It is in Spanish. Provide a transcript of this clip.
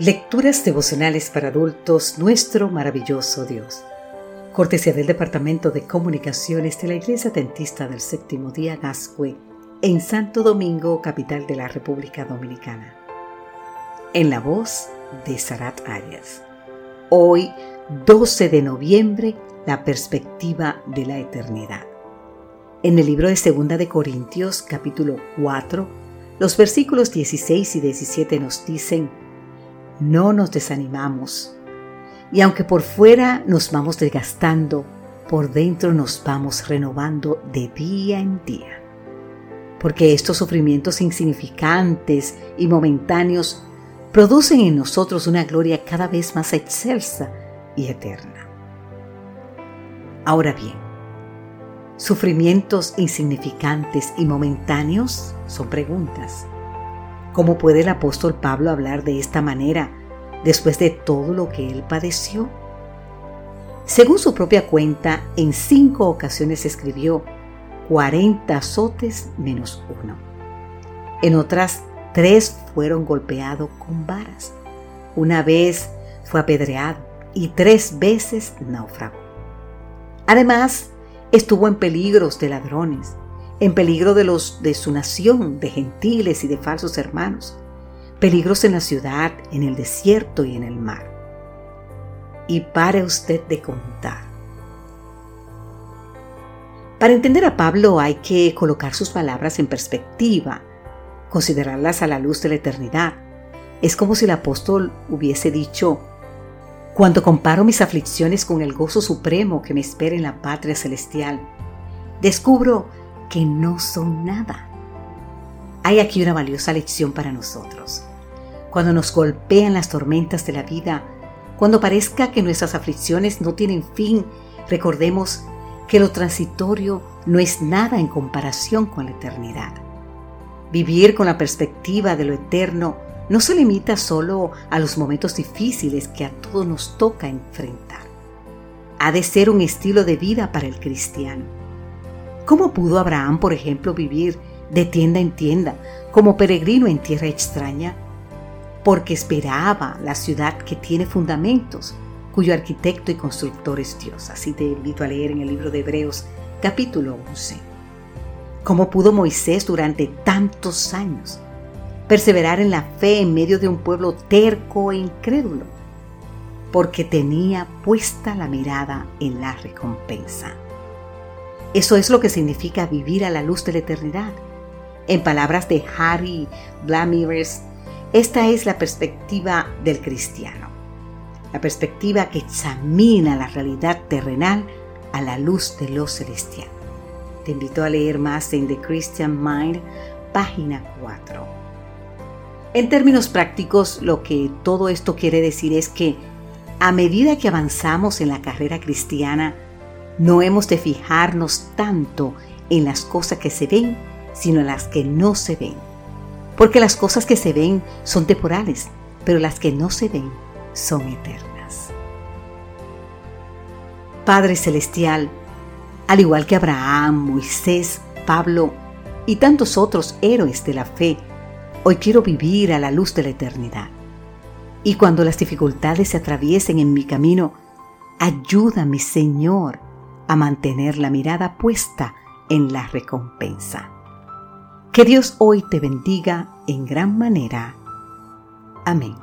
Lecturas devocionales para adultos, nuestro maravilloso Dios. Cortesía del Departamento de Comunicaciones de la Iglesia Dentista del Séptimo Día Gascue, en Santo Domingo, capital de la República Dominicana. En la voz de Sarat Arias. Hoy, 12 de noviembre, la perspectiva de la eternidad. En el libro de Segunda de Corintios, capítulo 4, los versículos 16 y 17 nos dicen, no nos desanimamos. Y aunque por fuera nos vamos desgastando, por dentro nos vamos renovando de día en día. Porque estos sufrimientos insignificantes y momentáneos producen en nosotros una gloria cada vez más excelsa y eterna. Ahora bien, sufrimientos insignificantes y momentáneos son preguntas. ¿Cómo puede el apóstol Pablo hablar de esta manera después de todo lo que él padeció? Según su propia cuenta, en cinco ocasiones escribió 40 azotes menos uno. En otras, tres fueron golpeados con varas. Una vez fue apedreado y tres veces naufragó. Además, estuvo en peligros de ladrones, en peligro de los de su nación, de gentiles y de falsos hermanos, peligros en la ciudad, en el desierto y en el mar. Y pare usted de contar. Para entender a Pablo hay que colocar sus palabras en perspectiva, considerarlas a la luz de la eternidad. Es como si el apóstol hubiese dicho, cuando comparo mis aflicciones con el gozo supremo que me espera en la patria celestial, descubro que no son nada. Hay aquí una valiosa lección para nosotros. Cuando nos golpean las tormentas de la vida, cuando parezca que nuestras aflicciones no tienen fin, recordemos que lo transitorio no es nada en comparación con la eternidad. Vivir con la perspectiva de lo eterno no se limita solo a los momentos difíciles que a todos nos toca enfrentar. Ha de ser un estilo de vida para el cristiano ¿Cómo pudo Abraham, por ejemplo, vivir de tienda en tienda, como peregrino en tierra extraña? Porque esperaba la ciudad que tiene fundamentos, cuyo arquitecto y constructor es Dios. Así te invito a leer en el libro de Hebreos capítulo 11. ¿Cómo pudo Moisés durante tantos años perseverar en la fe en medio de un pueblo terco e incrédulo? Porque tenía puesta la mirada en la recompensa. Eso es lo que significa vivir a la luz de la eternidad. En palabras de Harry Blamires, esta es la perspectiva del cristiano, la perspectiva que examina la realidad terrenal a la luz de lo celestial. Te invito a leer más en The Christian Mind, página 4. En términos prácticos, lo que todo esto quiere decir es que a medida que avanzamos en la carrera cristiana, no hemos de fijarnos tanto en las cosas que se ven, sino en las que no se ven. Porque las cosas que se ven son temporales, pero las que no se ven son eternas. Padre Celestial, al igual que Abraham, Moisés, Pablo y tantos otros héroes de la fe, hoy quiero vivir a la luz de la eternidad. Y cuando las dificultades se atraviesen en mi camino, ayúdame, Señor, a mantener la mirada puesta en la recompensa. Que Dios hoy te bendiga en gran manera. Amén.